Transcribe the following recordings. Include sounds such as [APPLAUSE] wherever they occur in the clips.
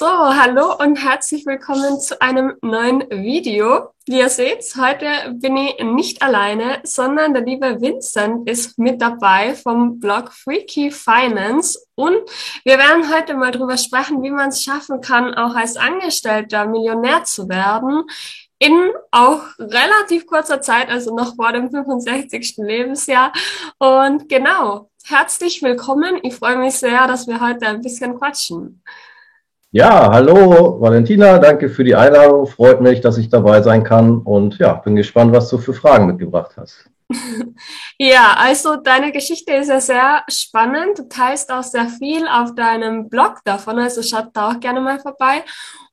So, hallo und herzlich willkommen zu einem neuen Video. Wie ihr seht, heute bin ich nicht alleine, sondern der liebe Vincent ist mit dabei vom Blog Freaky Finance und wir werden heute mal drüber sprechen, wie man es schaffen kann, auch als Angestellter Millionär zu werden in auch relativ kurzer Zeit, also noch vor dem 65. Lebensjahr. Und genau, herzlich willkommen. Ich freue mich sehr, dass wir heute ein bisschen quatschen. Ja, hallo Valentina, danke für die Einladung. Freut mich, dass ich dabei sein kann und ja, bin gespannt, was du für Fragen mitgebracht hast. [LAUGHS] ja, also deine Geschichte ist ja sehr spannend. Du teilst auch sehr viel auf deinem Blog davon, also schaut da auch gerne mal vorbei.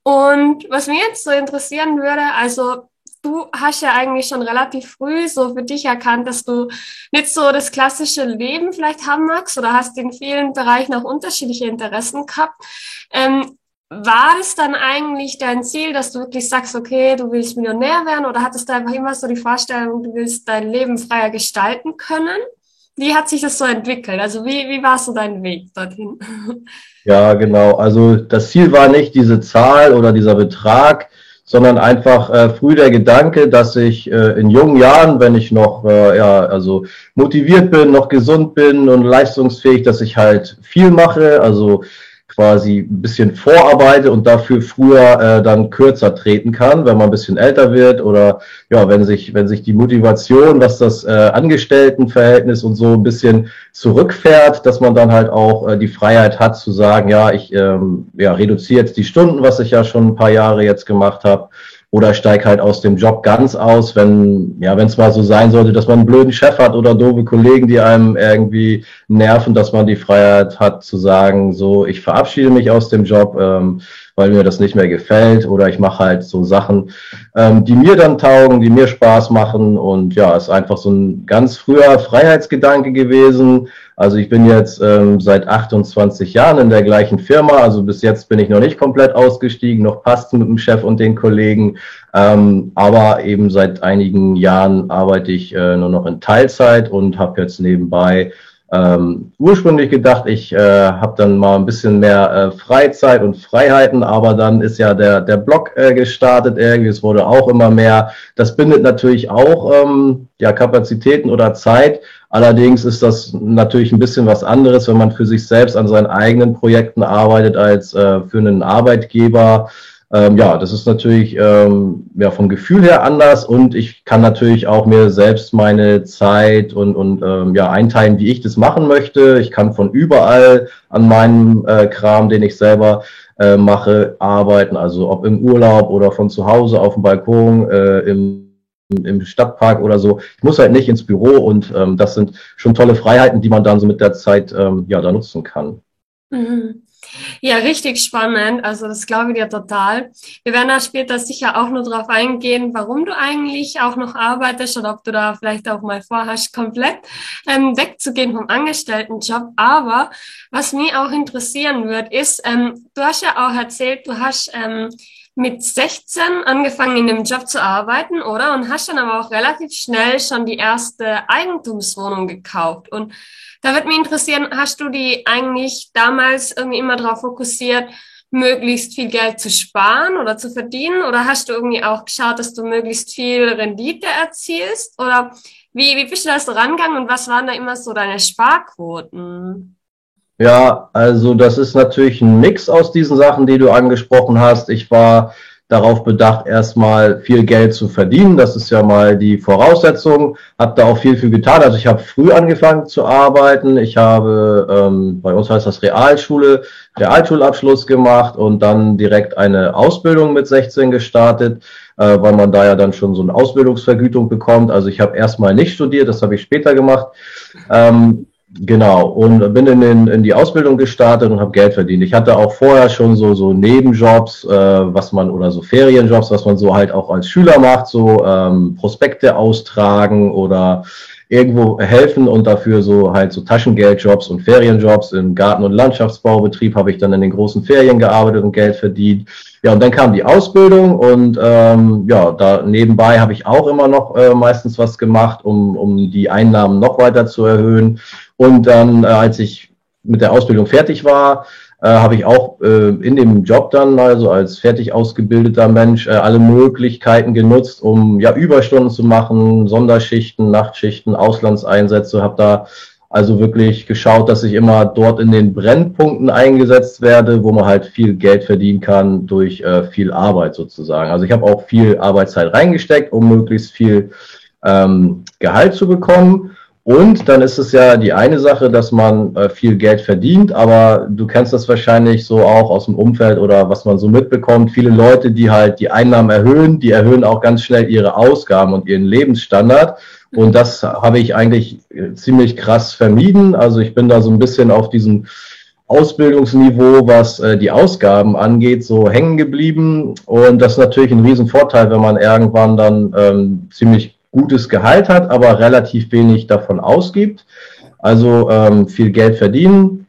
Und was mich jetzt so interessieren würde, also du hast ja eigentlich schon relativ früh so für dich erkannt, dass du nicht so das klassische Leben vielleicht haben magst oder hast in vielen Bereichen auch unterschiedliche Interessen gehabt. Ähm, war es dann eigentlich dein Ziel, dass du wirklich sagst, okay, du willst Millionär werden oder hattest du einfach immer so die Vorstellung, du willst dein Leben freier gestalten können? Wie hat sich das so entwickelt? Also wie, wie war so dein Weg dorthin? Ja, genau. Also das Ziel war nicht diese Zahl oder dieser Betrag, sondern einfach äh, früh der Gedanke, dass ich äh, in jungen Jahren, wenn ich noch äh, ja also motiviert bin, noch gesund bin und leistungsfähig, dass ich halt viel mache, also quasi ein bisschen vorarbeite und dafür früher äh, dann kürzer treten kann, wenn man ein bisschen älter wird oder ja, wenn sich, wenn sich die Motivation, was das äh, Angestelltenverhältnis und so ein bisschen zurückfährt, dass man dann halt auch äh, die Freiheit hat zu sagen, ja, ich ähm, ja, reduziere jetzt die Stunden, was ich ja schon ein paar Jahre jetzt gemacht habe oder steig halt aus dem Job ganz aus, wenn ja, wenn es mal so sein sollte, dass man einen blöden Chef hat oder doofe Kollegen, die einem irgendwie nerven, dass man die Freiheit hat zu sagen, so ich verabschiede mich aus dem Job, ähm, weil mir das nicht mehr gefällt oder ich mache halt so Sachen, ähm, die mir dann taugen, die mir Spaß machen und ja, ist einfach so ein ganz früher Freiheitsgedanke gewesen also ich bin jetzt ähm, seit 28 Jahren in der gleichen Firma. Also bis jetzt bin ich noch nicht komplett ausgestiegen, noch passt mit dem Chef und den Kollegen. Ähm, aber eben seit einigen Jahren arbeite ich äh, nur noch in Teilzeit und habe jetzt nebenbei ähm, ursprünglich gedacht, ich äh, habe dann mal ein bisschen mehr äh, Freizeit und Freiheiten, aber dann ist ja der, der Blog äh, gestartet irgendwie, es wurde auch immer mehr. Das bindet natürlich auch ähm, ja, Kapazitäten oder Zeit. Allerdings ist das natürlich ein bisschen was anderes, wenn man für sich selbst an seinen eigenen Projekten arbeitet, als äh, für einen Arbeitgeber. Ähm, ja, das ist natürlich ähm, ja, vom Gefühl her anders und ich kann natürlich auch mir selbst meine Zeit und, und ähm, ja, einteilen, wie ich das machen möchte. Ich kann von überall an meinem äh, Kram, den ich selber äh, mache, arbeiten, also ob im Urlaub oder von zu Hause auf dem Balkon, äh, im im Stadtpark oder so. Ich muss halt nicht ins Büro und ähm, das sind schon tolle Freiheiten, die man dann so mit der Zeit ähm, ja da nutzen kann. Mhm. Ja, richtig spannend. Also das glaube ich dir total. Wir werden da später sicher auch nur darauf eingehen, warum du eigentlich auch noch arbeitest oder ob du da vielleicht auch mal vorhast, komplett ähm, wegzugehen vom Angestelltenjob. Aber was mich auch interessieren wird, ist, ähm, du hast ja auch erzählt, du hast ähm, mit 16 angefangen in dem Job zu arbeiten, oder? Und hast dann aber auch relativ schnell schon die erste Eigentumswohnung gekauft. Und da würde mich interessieren, hast du die eigentlich damals irgendwie immer darauf fokussiert, möglichst viel Geld zu sparen oder zu verdienen? Oder hast du irgendwie auch geschaut, dass du möglichst viel Rendite erzielst? Oder wie, wie bist du da so rangegangen und was waren da immer so deine Sparquoten? Ja, also das ist natürlich ein Mix aus diesen Sachen, die du angesprochen hast. Ich war darauf bedacht, erstmal viel Geld zu verdienen. Das ist ja mal die Voraussetzung. Hab da auch viel, viel getan. Also ich habe früh angefangen zu arbeiten. Ich habe, ähm, bei uns heißt das Realschule, Realschulabschluss gemacht und dann direkt eine Ausbildung mit 16 gestartet, äh, weil man da ja dann schon so eine Ausbildungsvergütung bekommt. Also ich habe erstmal nicht studiert, das habe ich später gemacht. Ähm, Genau, und bin in, den, in die Ausbildung gestartet und habe Geld verdient. Ich hatte auch vorher schon so, so Nebenjobs, äh, was man, oder so Ferienjobs, was man so halt auch als Schüler macht, so ähm, Prospekte austragen oder irgendwo helfen und dafür so halt so Taschengeldjobs und Ferienjobs im Garten- und Landschaftsbaubetrieb habe ich dann in den großen Ferien gearbeitet und Geld verdient. Ja, und dann kam die Ausbildung und ähm, ja, da nebenbei habe ich auch immer noch äh, meistens was gemacht, um, um die Einnahmen noch weiter zu erhöhen. Und dann, äh, als ich mit der Ausbildung fertig war, äh, habe ich auch äh, in dem Job dann, also als fertig ausgebildeter Mensch, äh, alle Möglichkeiten genutzt, um ja Überstunden zu machen, Sonderschichten, Nachtschichten, Auslandseinsätze, habe da also wirklich geschaut, dass ich immer dort in den Brennpunkten eingesetzt werde, wo man halt viel Geld verdienen kann durch äh, viel Arbeit sozusagen. Also ich habe auch viel Arbeitszeit reingesteckt, um möglichst viel ähm, Gehalt zu bekommen. Und dann ist es ja die eine Sache, dass man äh, viel Geld verdient, aber du kennst das wahrscheinlich so auch aus dem Umfeld oder was man so mitbekommt. Viele Leute, die halt die Einnahmen erhöhen, die erhöhen auch ganz schnell ihre Ausgaben und ihren Lebensstandard. Und das habe ich eigentlich äh, ziemlich krass vermieden. Also ich bin da so ein bisschen auf diesem Ausbildungsniveau, was äh, die Ausgaben angeht, so hängen geblieben. Und das ist natürlich ein Riesenvorteil, wenn man irgendwann dann ähm, ziemlich gutes Gehalt hat, aber relativ wenig davon ausgibt. Also ähm, viel Geld verdienen,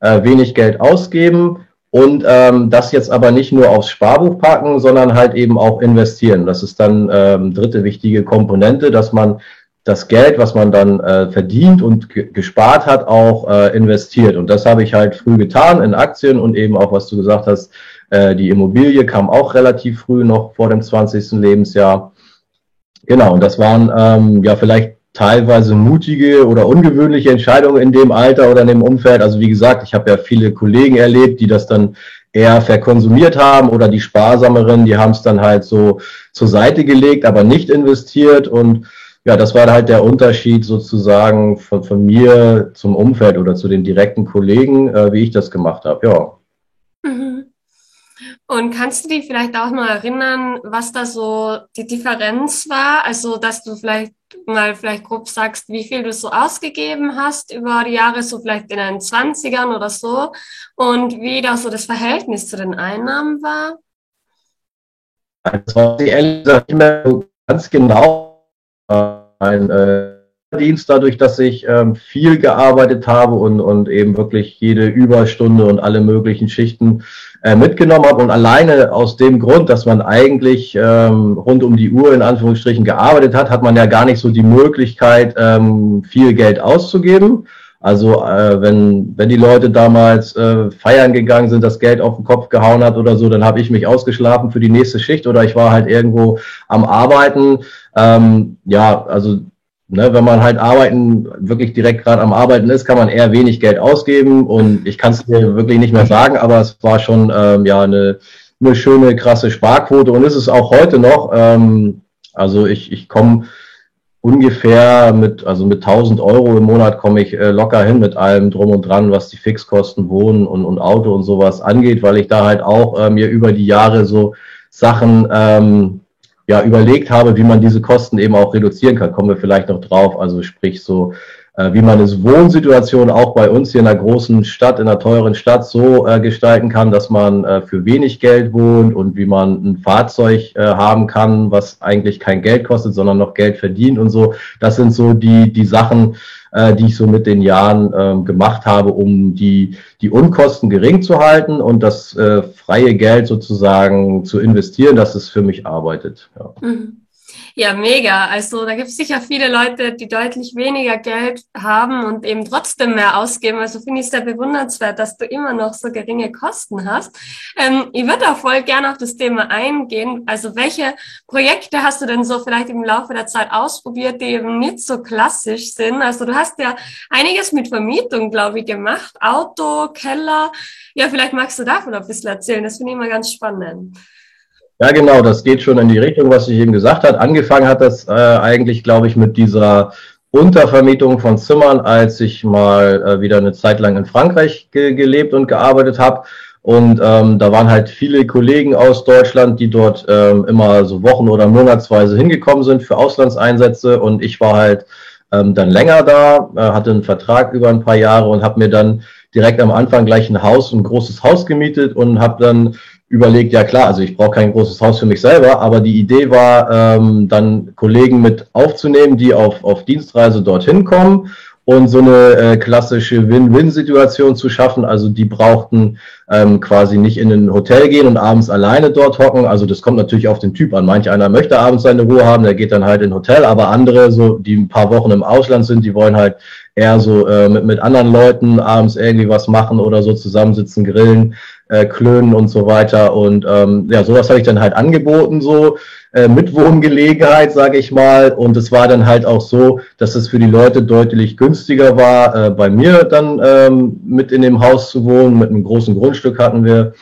äh, wenig Geld ausgeben und ähm, das jetzt aber nicht nur aufs Sparbuch packen, sondern halt eben auch investieren. Das ist dann ähm, dritte wichtige Komponente, dass man das Geld, was man dann äh, verdient und gespart hat, auch äh, investiert. Und das habe ich halt früh getan in Aktien und eben auch, was du gesagt hast, äh, die Immobilie kam auch relativ früh noch vor dem 20. Lebensjahr. Genau, und das waren ähm, ja vielleicht teilweise mutige oder ungewöhnliche Entscheidungen in dem Alter oder in dem Umfeld. Also wie gesagt, ich habe ja viele Kollegen erlebt, die das dann eher verkonsumiert haben oder die Sparsameren, die haben es dann halt so zur Seite gelegt, aber nicht investiert. Und ja, das war halt der Unterschied sozusagen von, von mir zum Umfeld oder zu den direkten Kollegen, äh, wie ich das gemacht habe. Ja. Mhm. Und kannst du dich vielleicht auch mal erinnern, was da so die Differenz war? Also, dass du vielleicht mal vielleicht grob sagst, wie viel du so ausgegeben hast über die Jahre, so vielleicht in den 20ern oder so, und wie da so das Verhältnis zu den Einnahmen war? Also, ehrlich gesagt, mehr ganz genau. Ein äh, Dienst dadurch, dass ich ähm, viel gearbeitet habe und, und eben wirklich jede Überstunde und alle möglichen Schichten äh, mitgenommen habe und alleine aus dem Grund, dass man eigentlich ähm, rund um die Uhr in Anführungsstrichen gearbeitet hat, hat man ja gar nicht so die Möglichkeit, ähm, viel Geld auszugeben. Also äh, wenn, wenn die Leute damals äh, feiern gegangen sind, das Geld auf den Kopf gehauen hat oder so, dann habe ich mich ausgeschlafen für die nächste Schicht oder ich war halt irgendwo am Arbeiten. Ähm, ja, also ne, wenn man halt arbeiten, wirklich direkt gerade am Arbeiten ist, kann man eher wenig Geld ausgeben und ich kann es dir wirklich nicht mehr sagen, aber es war schon ähm, ja eine, eine schöne, krasse Sparquote und ist es auch heute noch. Ähm, also ich, ich komme ungefähr mit, also mit 1000 Euro im Monat komme ich äh, locker hin mit allem drum und dran, was die Fixkosten, Wohnen und, und Auto und sowas angeht, weil ich da halt auch äh, mir über die Jahre so Sachen ähm, ja, überlegt habe, wie man diese Kosten eben auch reduzieren kann. Kommen wir vielleicht noch drauf. Also sprich so, äh, wie man das Wohnsituation auch bei uns hier in einer großen Stadt, in einer teuren Stadt so äh, gestalten kann, dass man äh, für wenig Geld wohnt und wie man ein Fahrzeug äh, haben kann, was eigentlich kein Geld kostet, sondern noch Geld verdient und so. Das sind so die, die Sachen, äh, die ich so mit den Jahren äh, gemacht habe, um die, die Unkosten gering zu halten und das äh, freie Geld sozusagen zu investieren, dass es für mich arbeitet. Ja. Mhm. Ja, mega. Also da gibt es sicher viele Leute, die deutlich weniger Geld haben und eben trotzdem mehr ausgeben. Also finde ich es sehr bewundernswert, dass du immer noch so geringe Kosten hast. Ähm, ich würde auch voll gerne auf das Thema eingehen. Also welche Projekte hast du denn so vielleicht im Laufe der Zeit ausprobiert, die eben nicht so klassisch sind? Also du hast ja einiges mit Vermietung, glaube ich, gemacht. Auto, Keller. Ja, vielleicht magst du davon ein bisschen erzählen. Das finde ich immer ganz spannend. Ja, genau, das geht schon in die Richtung, was ich eben gesagt habe. Angefangen hat das äh, eigentlich, glaube ich, mit dieser Untervermietung von Zimmern, als ich mal äh, wieder eine Zeit lang in Frankreich ge gelebt und gearbeitet habe. Und ähm, da waren halt viele Kollegen aus Deutschland, die dort ähm, immer so Wochen- oder Monatsweise hingekommen sind für Auslandseinsätze. Und ich war halt ähm, dann länger da, äh, hatte einen Vertrag über ein paar Jahre und habe mir dann direkt am Anfang gleich ein Haus, ein großes Haus gemietet und habe dann überlegt, ja klar, also ich brauche kein großes Haus für mich selber, aber die Idee war, ähm, dann Kollegen mit aufzunehmen, die auf, auf Dienstreise dorthin kommen und so eine äh, klassische Win-Win-Situation zu schaffen. Also die brauchten ähm, quasi nicht in ein Hotel gehen und abends alleine dort hocken. Also das kommt natürlich auf den Typ an. Manch einer möchte abends seine Ruhe haben, der geht dann halt in ein Hotel, aber andere, so die ein paar Wochen im Ausland sind, die wollen halt eher so äh, mit, mit anderen Leuten abends irgendwie was machen oder so zusammensitzen, grillen, äh, klönen und so weiter. Und ähm, ja, sowas habe ich dann halt angeboten so äh, Mitwohngelegenheit, sage ich mal. Und es war dann halt auch so, dass es für die Leute deutlich günstiger war, äh, bei mir dann ähm, mit in dem Haus zu wohnen. Mit einem großen Grundstück hatten wir.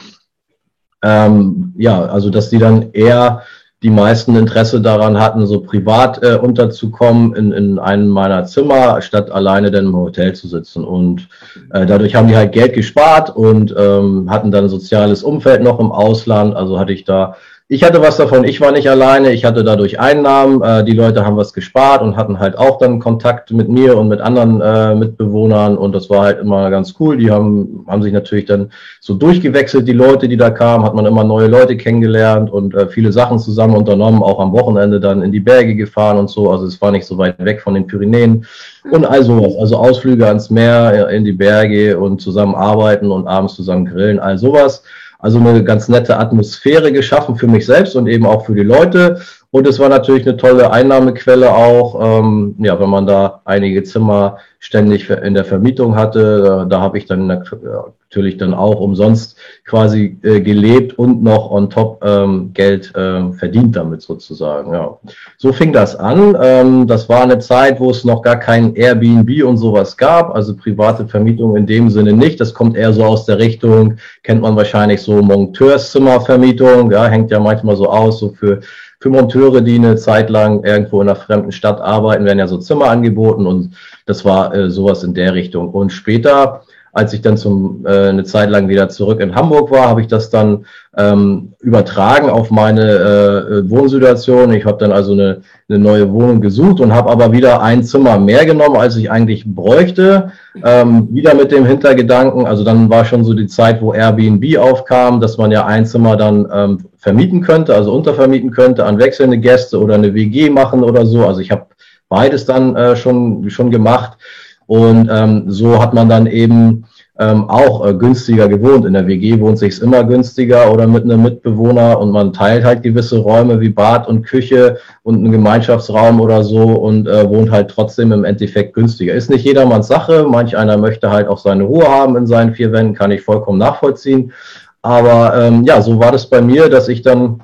Ähm, ja, also dass die dann eher die meisten Interesse daran hatten, so privat äh, unterzukommen in, in einem meiner Zimmer, statt alleine dann im Hotel zu sitzen. Und äh, dadurch haben die halt Geld gespart und ähm, hatten dann ein soziales Umfeld noch im Ausland. Also hatte ich da ich hatte was davon, ich war nicht alleine, ich hatte dadurch Einnahmen, äh, die Leute haben was gespart und hatten halt auch dann Kontakt mit mir und mit anderen äh, Mitbewohnern und das war halt immer ganz cool. Die haben, haben sich natürlich dann so durchgewechselt, die Leute, die da kamen, hat man immer neue Leute kennengelernt und äh, viele Sachen zusammen unternommen, auch am Wochenende dann in die Berge gefahren und so, also es war nicht so weit weg von den Pyrenäen und all sowas, also Ausflüge ans Meer, in die Berge und zusammen arbeiten und abends zusammen grillen, all sowas. Also eine ganz nette Atmosphäre geschaffen für mich selbst und eben auch für die Leute. Und es war natürlich eine tolle Einnahmequelle auch, ähm, ja, wenn man da einige Zimmer ständig in der Vermietung hatte. Da, da habe ich dann natürlich dann auch umsonst quasi äh, gelebt und noch on top ähm, Geld äh, verdient damit sozusagen. Ja. So fing das an. Ähm, das war eine Zeit, wo es noch gar kein Airbnb und sowas gab, also private Vermietung in dem Sinne nicht. Das kommt eher so aus der Richtung, kennt man wahrscheinlich so Monteurszimmervermietung, ja, hängt ja manchmal so aus, so für für Monteure, die eine Zeit lang irgendwo in einer fremden Stadt arbeiten, werden ja so Zimmer angeboten und das war äh, sowas in der Richtung. Und später, als ich dann zum, äh, eine Zeit lang wieder zurück in Hamburg war, habe ich das dann ähm, übertragen auf meine äh, Wohnsituation. Ich habe dann also eine, eine neue Wohnung gesucht und habe aber wieder ein Zimmer mehr genommen, als ich eigentlich bräuchte. Ähm, wieder mit dem Hintergedanken, also dann war schon so die Zeit, wo Airbnb aufkam, dass man ja ein Zimmer dann ähm, vermieten könnte, also untervermieten könnte an wechselnde Gäste oder eine WG machen oder so. Also ich habe beides dann äh, schon, schon gemacht. Und ähm, so hat man dann eben ähm, auch äh, günstiger gewohnt. In der WG wohnt sich's immer günstiger oder mit einem Mitbewohner und man teilt halt gewisse Räume wie Bad und Küche und einen Gemeinschaftsraum oder so und äh, wohnt halt trotzdem im Endeffekt günstiger. Ist nicht jedermanns Sache. Manch einer möchte halt auch seine Ruhe haben in seinen vier Wänden, kann ich vollkommen nachvollziehen. Aber ähm, ja, so war das bei mir, dass ich dann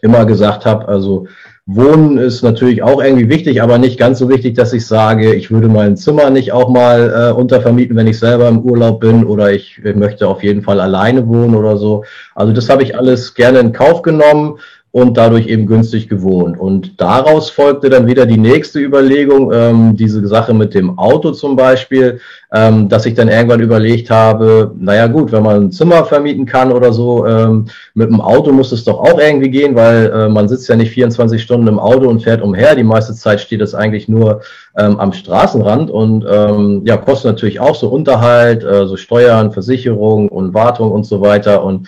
immer gesagt habe, also Wohnen ist natürlich auch irgendwie wichtig, aber nicht ganz so wichtig, dass ich sage, ich würde mein Zimmer nicht auch mal äh, untervermieten, wenn ich selber im Urlaub bin oder ich, ich möchte auf jeden Fall alleine wohnen oder so. Also das habe ich alles gerne in Kauf genommen und dadurch eben günstig gewohnt. Und daraus folgte dann wieder die nächste Überlegung, ähm, diese Sache mit dem Auto zum Beispiel, ähm, dass ich dann irgendwann überlegt habe, naja gut, wenn man ein Zimmer vermieten kann oder so, ähm, mit dem Auto muss es doch auch irgendwie gehen, weil äh, man sitzt ja nicht 24 Stunden im Auto und fährt umher. Die meiste Zeit steht es eigentlich nur ähm, am Straßenrand und ähm, ja, kostet natürlich auch so Unterhalt, äh, so Steuern, Versicherung und Wartung und so weiter. Und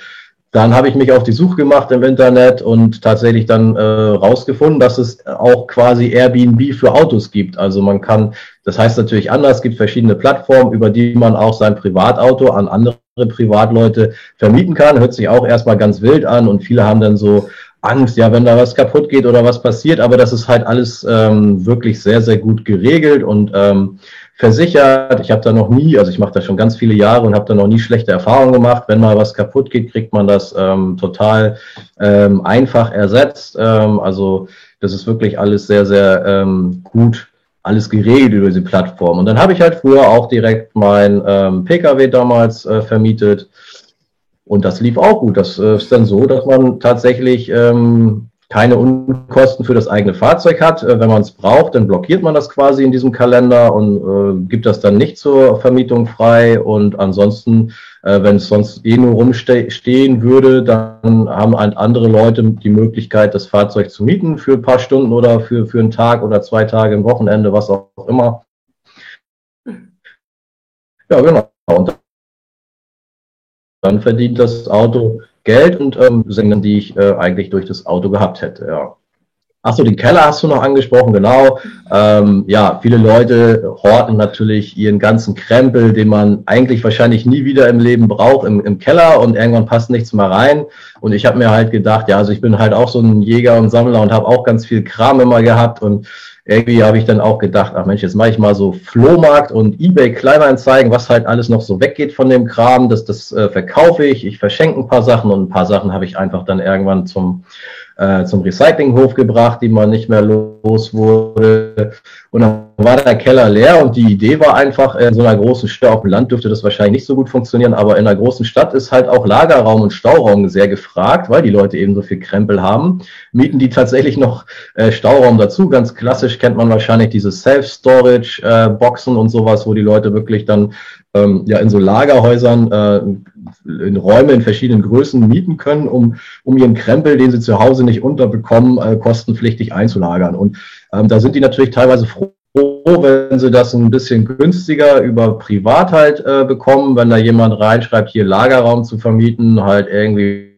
dann habe ich mich auf die Suche gemacht im Internet und tatsächlich dann äh, rausgefunden, dass es auch quasi Airbnb für Autos gibt. Also man kann, das heißt natürlich anders, es gibt verschiedene Plattformen, über die man auch sein Privatauto an andere Privatleute vermieten kann. Hört sich auch erstmal ganz wild an und viele haben dann so Angst, ja, wenn da was kaputt geht oder was passiert, aber das ist halt alles ähm, wirklich sehr, sehr gut geregelt und ähm, versichert. Ich habe da noch nie, also ich mache das schon ganz viele Jahre und habe da noch nie schlechte Erfahrungen gemacht. Wenn mal was kaputt geht, kriegt man das ähm, total ähm, einfach ersetzt. Ähm, also das ist wirklich alles sehr, sehr ähm, gut, alles geregelt über diese Plattform. Und dann habe ich halt früher auch direkt mein ähm, Pkw damals äh, vermietet. Und das lief auch gut. Das äh, ist dann so, dass man tatsächlich ähm, keine Unkosten für das eigene Fahrzeug hat. Äh, wenn man es braucht, dann blockiert man das quasi in diesem Kalender und äh, gibt das dann nicht zur Vermietung frei. Und ansonsten, äh, wenn es sonst eh nur rumstehen würde, dann haben halt andere Leute die Möglichkeit, das Fahrzeug zu mieten für ein paar Stunden oder für, für einen Tag oder zwei Tage im Wochenende, was auch immer. Ja, genau. Und dann verdient das Auto Geld und ähm, Sendungen, die ich äh, eigentlich durch das Auto gehabt hätte, ja. Ach so, den Keller hast du noch angesprochen, genau. Ähm, ja, viele Leute horten natürlich ihren ganzen Krempel, den man eigentlich wahrscheinlich nie wieder im Leben braucht, im, im Keller und irgendwann passt nichts mehr rein. Und ich habe mir halt gedacht, ja, also ich bin halt auch so ein Jäger und Sammler und habe auch ganz viel Kram immer gehabt und irgendwie habe ich dann auch gedacht, ach Mensch, jetzt mache ich mal so Flohmarkt und Ebay Kleinanzeigen, was halt alles noch so weggeht von dem Kram, das, das äh, verkaufe ich, ich verschenke ein paar Sachen und ein paar Sachen habe ich einfach dann irgendwann zum äh, zum Recyclinghof gebracht, die man nicht mehr los wurde. Und dann war der Keller leer und die Idee war einfach, in so einer großen Stadt, auf dem Land dürfte das wahrscheinlich nicht so gut funktionieren, aber in einer großen Stadt ist halt auch Lagerraum und Stauraum sehr gefragt, weil die Leute eben so viel Krempel haben. Mieten die tatsächlich noch äh, Stauraum dazu. Ganz klassisch kennt man wahrscheinlich diese Self-Storage-Boxen äh, und sowas, wo die Leute wirklich dann ähm, ja in so Lagerhäusern äh, in Räume in verschiedenen Größen mieten können, um, um ihren Krempel, den sie zu Hause nicht unterbekommen, äh, kostenpflichtig einzulagern. Und ähm, da sind die natürlich teilweise froh, wenn sie das ein bisschen günstiger über Privat halt äh, bekommen, wenn da jemand reinschreibt, hier Lagerraum zu vermieten, halt irgendwie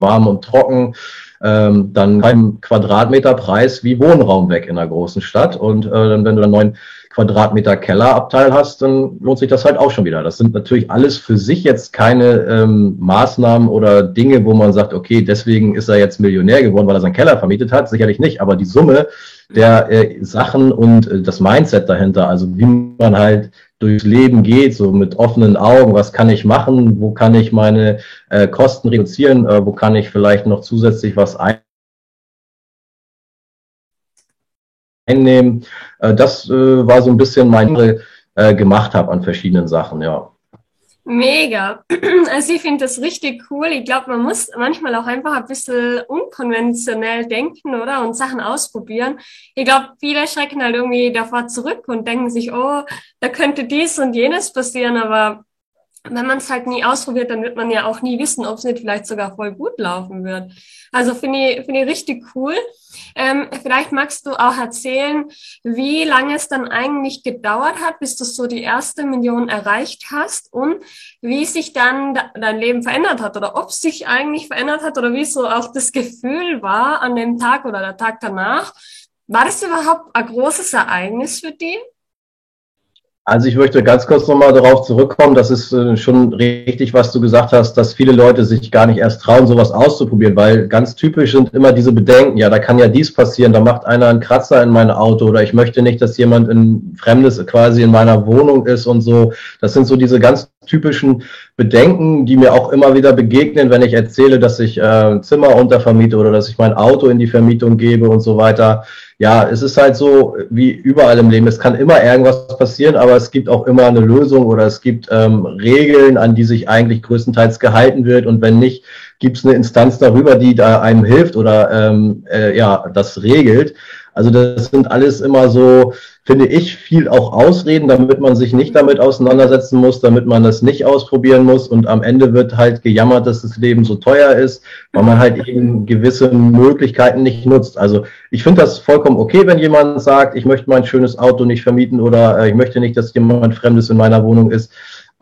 warm und trocken, ähm, dann kein Quadratmeterpreis wie Wohnraum weg in einer großen Stadt. Und äh, wenn du dann neun Quadratmeter Kellerabteil hast, dann lohnt sich das halt auch schon wieder. Das sind natürlich alles für sich jetzt keine ähm, Maßnahmen oder Dinge, wo man sagt, okay, deswegen ist er jetzt Millionär geworden, weil er seinen Keller vermietet hat. Sicherlich nicht, aber die Summe der äh, Sachen und äh, das Mindset dahinter, also wie man halt durchs Leben geht, so mit offenen Augen, was kann ich machen, wo kann ich meine äh, Kosten reduzieren, äh, wo kann ich vielleicht noch zusätzlich was ein einnehmen. Äh, das äh, war so ein bisschen mein äh, gemacht habe an verschiedenen Sachen, ja. Mega. [CLEARS THROAT] Also ich finde das richtig cool. Ich glaube, man muss manchmal auch einfach ein bisschen unkonventionell denken, oder? Und Sachen ausprobieren. Ich glaube, viele schrecken halt irgendwie davor zurück und denken sich, oh, da könnte dies und jenes passieren, aber wenn man es halt nie ausprobiert, dann wird man ja auch nie wissen, ob es nicht vielleicht sogar voll gut laufen wird. Also finde ich, finde ich richtig cool. Ähm, vielleicht magst du auch erzählen, wie lange es dann eigentlich gedauert hat, bis du so die erste Million erreicht hast und wie sich dann dein Leben verändert hat oder ob sich eigentlich verändert hat oder wie so auch das Gefühl war an dem Tag oder der Tag danach. War das überhaupt ein großes Ereignis für dich? Also ich möchte ganz kurz nochmal darauf zurückkommen. Das ist äh, schon richtig, was du gesagt hast, dass viele Leute sich gar nicht erst trauen, sowas auszuprobieren, weil ganz typisch sind immer diese Bedenken, ja, da kann ja dies passieren, da macht einer einen Kratzer in mein Auto oder ich möchte nicht, dass jemand in Fremdes quasi in meiner Wohnung ist und so. Das sind so diese ganz typischen Bedenken, die mir auch immer wieder begegnen, wenn ich erzähle, dass ich äh, Zimmer untervermiete oder dass ich mein Auto in die Vermietung gebe und so weiter ja, es ist halt so wie überall im Leben. Es kann immer irgendwas passieren, aber es gibt auch immer eine Lösung oder es gibt ähm, Regeln, an die sich eigentlich größtenteils gehalten wird. Und wenn nicht, gibt es eine Instanz darüber, die da einem hilft oder ähm, äh, ja, das regelt. Also das sind alles immer so, finde ich, viel auch Ausreden, damit man sich nicht damit auseinandersetzen muss, damit man das nicht ausprobieren muss und am Ende wird halt gejammert, dass das Leben so teuer ist, weil man halt eben gewisse Möglichkeiten nicht nutzt. Also ich finde das vollkommen okay, wenn jemand sagt, ich möchte mein schönes Auto nicht vermieten oder äh, ich möchte nicht, dass jemand Fremdes in meiner Wohnung ist.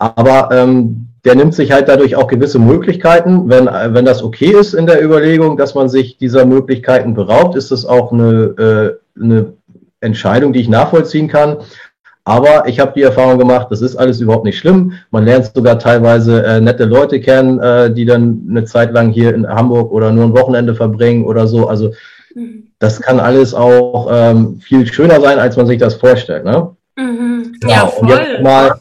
Aber ähm, der nimmt sich halt dadurch auch gewisse Möglichkeiten. Wenn, wenn das okay ist in der Überlegung, dass man sich dieser Möglichkeiten beraubt, ist das auch eine, äh, eine Entscheidung, die ich nachvollziehen kann. Aber ich habe die Erfahrung gemacht, das ist alles überhaupt nicht schlimm. Man lernt sogar teilweise äh, nette Leute kennen, äh, die dann eine Zeit lang hier in Hamburg oder nur ein Wochenende verbringen oder so. Also mhm. das kann alles auch ähm, viel schöner sein, als man sich das vorstellt. Ne? Mhm. Ja, ja, voll. Und jetzt mal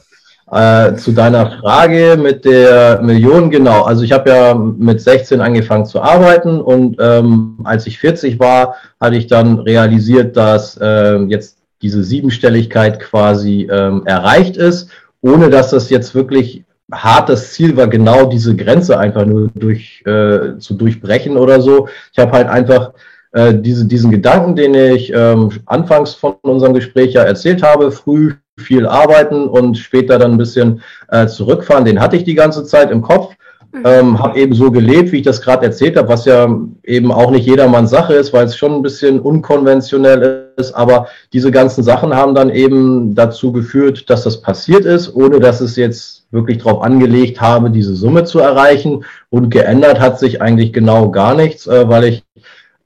äh, zu deiner Frage mit der Million, genau. Also ich habe ja mit 16 angefangen zu arbeiten und ähm, als ich 40 war, hatte ich dann realisiert, dass äh, jetzt diese Siebenstelligkeit quasi ähm, erreicht ist, ohne dass das jetzt wirklich hartes Ziel war, genau diese Grenze einfach nur durch, äh, zu durchbrechen oder so. Ich habe halt einfach äh, diese, diesen Gedanken, den ich ähm, anfangs von unserem Gespräch ja erzählt habe, früh viel arbeiten und später dann ein bisschen äh, zurückfahren. Den hatte ich die ganze Zeit im Kopf. Mhm. Ähm, habe eben so gelebt, wie ich das gerade erzählt habe, was ja eben auch nicht jedermanns Sache ist, weil es schon ein bisschen unkonventionell ist. Aber diese ganzen Sachen haben dann eben dazu geführt, dass das passiert ist, ohne dass es jetzt wirklich darauf angelegt habe, diese Summe zu erreichen. Und geändert hat sich eigentlich genau gar nichts, äh, weil ich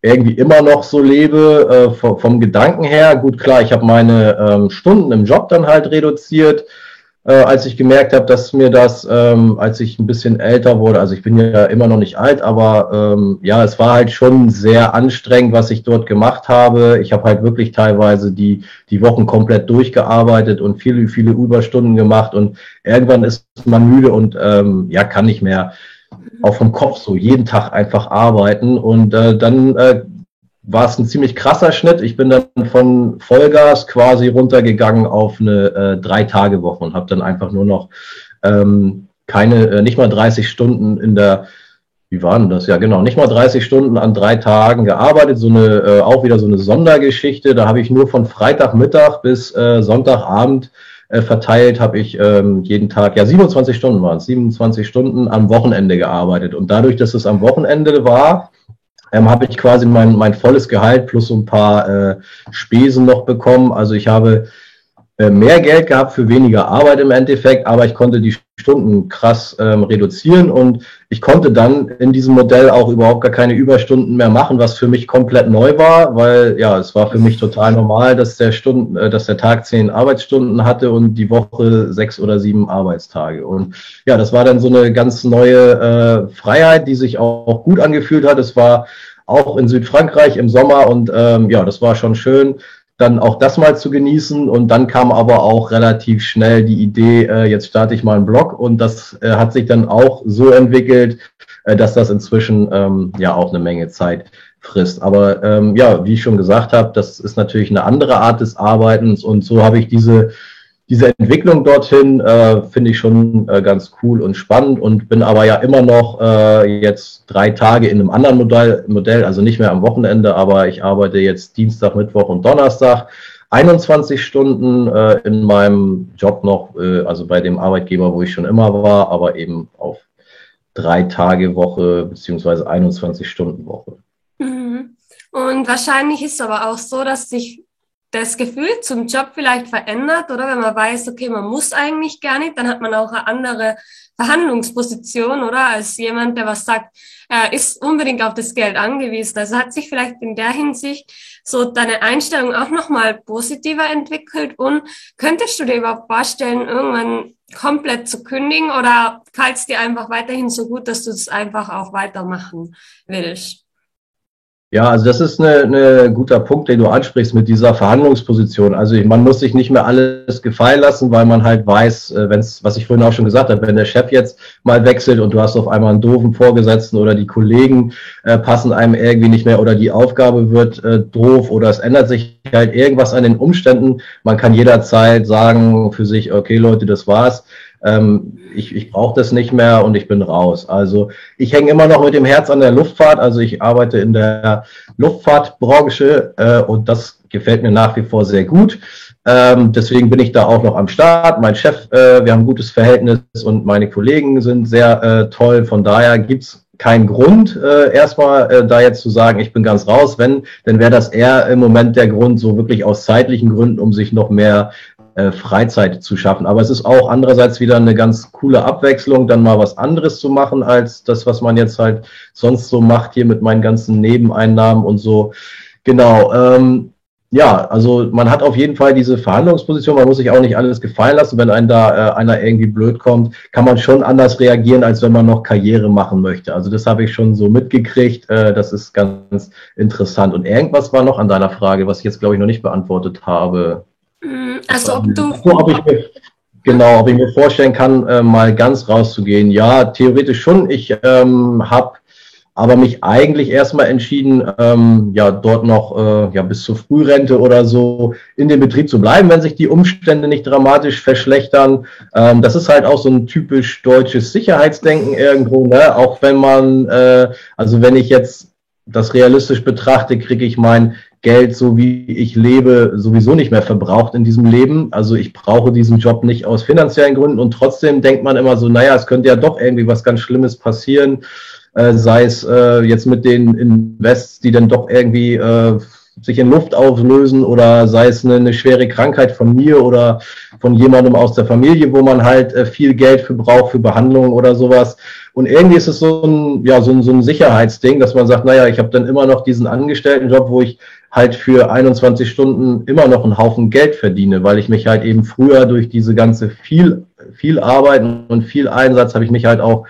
irgendwie immer noch so lebe äh, vom, vom, Gedanken her. Gut, klar, ich habe meine ähm, Stunden im Job dann halt reduziert, äh, als ich gemerkt habe, dass mir das, ähm, als ich ein bisschen älter wurde, also ich bin ja immer noch nicht alt, aber ähm, ja, es war halt schon sehr anstrengend, was ich dort gemacht habe. Ich habe halt wirklich teilweise die, die Wochen komplett durchgearbeitet und viele, viele Überstunden gemacht und irgendwann ist man müde und ähm, ja, kann nicht mehr auch vom Kopf so jeden Tag einfach arbeiten. Und äh, dann äh, war es ein ziemlich krasser Schnitt. Ich bin dann von Vollgas quasi runtergegangen auf eine äh, Drei-Tage-Woche und habe dann einfach nur noch ähm, keine, äh, nicht mal 30 Stunden in der, wie waren das? Ja, genau, nicht mal 30 Stunden an drei Tagen gearbeitet. So eine, äh, auch wieder so eine Sondergeschichte. Da habe ich nur von Freitagmittag bis äh, Sonntagabend äh, verteilt habe ich ähm, jeden Tag, ja 27 Stunden waren es, 27 Stunden am Wochenende gearbeitet. Und dadurch, dass es am Wochenende war, ähm, habe ich quasi mein, mein volles Gehalt plus so ein paar äh, Spesen noch bekommen. Also ich habe mehr Geld gehabt für weniger Arbeit im Endeffekt, aber ich konnte die Stunden krass ähm, reduzieren und ich konnte dann in diesem Modell auch überhaupt gar keine Überstunden mehr machen, was für mich komplett neu war, weil ja, es war für mich total normal, dass der Stunden, äh, dass der Tag zehn Arbeitsstunden hatte und die Woche sechs oder sieben Arbeitstage. Und ja, das war dann so eine ganz neue äh, Freiheit, die sich auch gut angefühlt hat. Es war auch in Südfrankreich im Sommer und ähm, ja, das war schon schön dann auch das mal zu genießen. Und dann kam aber auch relativ schnell die Idee, äh, jetzt starte ich mal einen Blog. Und das äh, hat sich dann auch so entwickelt, äh, dass das inzwischen ähm, ja auch eine Menge Zeit frisst. Aber ähm, ja, wie ich schon gesagt habe, das ist natürlich eine andere Art des Arbeitens. Und so habe ich diese diese Entwicklung dorthin äh, finde ich schon äh, ganz cool und spannend und bin aber ja immer noch äh, jetzt drei Tage in einem anderen Modell, Modell, also nicht mehr am Wochenende, aber ich arbeite jetzt Dienstag, Mittwoch und Donnerstag 21 Stunden äh, in meinem Job noch, äh, also bei dem Arbeitgeber, wo ich schon immer war, aber eben auf drei Tage Woche beziehungsweise 21 Stunden Woche. Mhm. Und wahrscheinlich ist es aber auch so, dass sich das Gefühl zum Job vielleicht verändert, oder wenn man weiß, okay, man muss eigentlich gar nicht, dann hat man auch eine andere Verhandlungsposition, oder als jemand, der was sagt, er ist unbedingt auf das Geld angewiesen. Also hat sich vielleicht in der Hinsicht so deine Einstellung auch nochmal positiver entwickelt und könntest du dir überhaupt vorstellen, irgendwann komplett zu kündigen oder fällt dir einfach weiterhin so gut, dass du es einfach auch weitermachen willst? Ja, also das ist ein ne guter Punkt, den du ansprichst mit dieser Verhandlungsposition. Also man muss sich nicht mehr alles gefallen lassen, weil man halt weiß, äh, wenn es, was ich vorhin auch schon gesagt habe, wenn der Chef jetzt mal wechselt und du hast auf einmal einen doofen Vorgesetzten oder die Kollegen äh, passen einem irgendwie nicht mehr oder die Aufgabe wird äh, doof oder es ändert sich halt irgendwas an den Umständen. Man kann jederzeit sagen für sich, okay Leute, das war's ähm, ich, ich brauche das nicht mehr und ich bin raus. Also ich hänge immer noch mit dem Herz an der Luftfahrt. Also ich arbeite in der Luftfahrtbranche äh, und das gefällt mir nach wie vor sehr gut. Ähm, deswegen bin ich da auch noch am Start. Mein Chef, äh, wir haben ein gutes Verhältnis und meine Kollegen sind sehr äh, toll. Von daher gibt's keinen Grund, äh, erstmal äh, da jetzt zu sagen, ich bin ganz raus. Wenn, dann wäre das eher im Moment der Grund, so wirklich aus zeitlichen Gründen, um sich noch mehr äh, Freizeit zu schaffen. Aber es ist auch andererseits wieder eine ganz coole Abwechslung, dann mal was anderes zu machen, als das, was man jetzt halt sonst so macht hier mit meinen ganzen Nebeneinnahmen und so. Genau. Ähm, ja, also man hat auf jeden Fall diese Verhandlungsposition, man muss sich auch nicht alles gefallen lassen. Wenn einem da äh, einer irgendwie blöd kommt, kann man schon anders reagieren, als wenn man noch Karriere machen möchte. Also das habe ich schon so mitgekriegt. Äh, das ist ganz interessant. Und irgendwas war noch an deiner Frage, was ich jetzt, glaube ich, noch nicht beantwortet habe. Mm, also ob du. ob ich mir, genau, ob ich mir vorstellen kann, äh, mal ganz rauszugehen. Ja, theoretisch schon. Ich ähm, habe aber mich eigentlich erstmal entschieden, ähm, ja, dort noch äh, ja, bis zur Frührente oder so in dem Betrieb zu bleiben, wenn sich die Umstände nicht dramatisch verschlechtern. Ähm, das ist halt auch so ein typisch deutsches Sicherheitsdenken irgendwo, ne? Auch wenn man, äh, also wenn ich jetzt das realistisch betrachte, kriege ich mein Geld, so wie ich lebe, sowieso nicht mehr verbraucht in diesem Leben. Also ich brauche diesen Job nicht aus finanziellen Gründen und trotzdem denkt man immer so, naja, es könnte ja doch irgendwie was ganz Schlimmes passieren, äh, sei es äh, jetzt mit den Invests, die dann doch irgendwie äh, sich in Luft auflösen oder sei es eine, eine, schwere Krankheit von mir oder von jemandem aus der Familie, wo man halt äh, viel Geld für braucht, für Behandlung oder sowas. Und irgendwie ist es so ein, ja, so ein, so ein Sicherheitsding, dass man sagt, naja, ich habe dann immer noch diesen Angestelltenjob, wo ich halt für 21 Stunden immer noch einen Haufen Geld verdiene, weil ich mich halt eben früher durch diese ganze viel, viel Arbeiten und viel Einsatz habe ich mich halt auch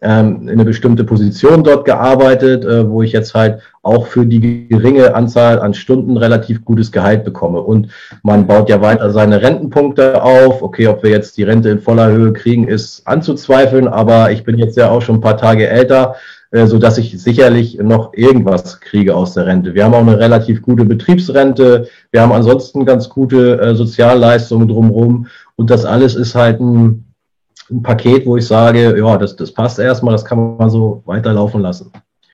ähm, in eine bestimmte Position dort gearbeitet, äh, wo ich jetzt halt auch für die geringe Anzahl an Stunden relativ gutes Gehalt bekomme. Und man baut ja weiter seine Rentenpunkte auf. Okay, ob wir jetzt die Rente in voller Höhe kriegen, ist anzuzweifeln, aber ich bin jetzt ja auch schon ein paar Tage älter, so dass ich sicherlich noch irgendwas kriege aus der Rente. Wir haben auch eine relativ gute Betriebsrente. Wir haben ansonsten ganz gute äh, Sozialleistungen drumherum. Und das alles ist halt ein ein Paket, wo ich sage, ja, das, das passt erstmal, das kann man so weiterlaufen lassen.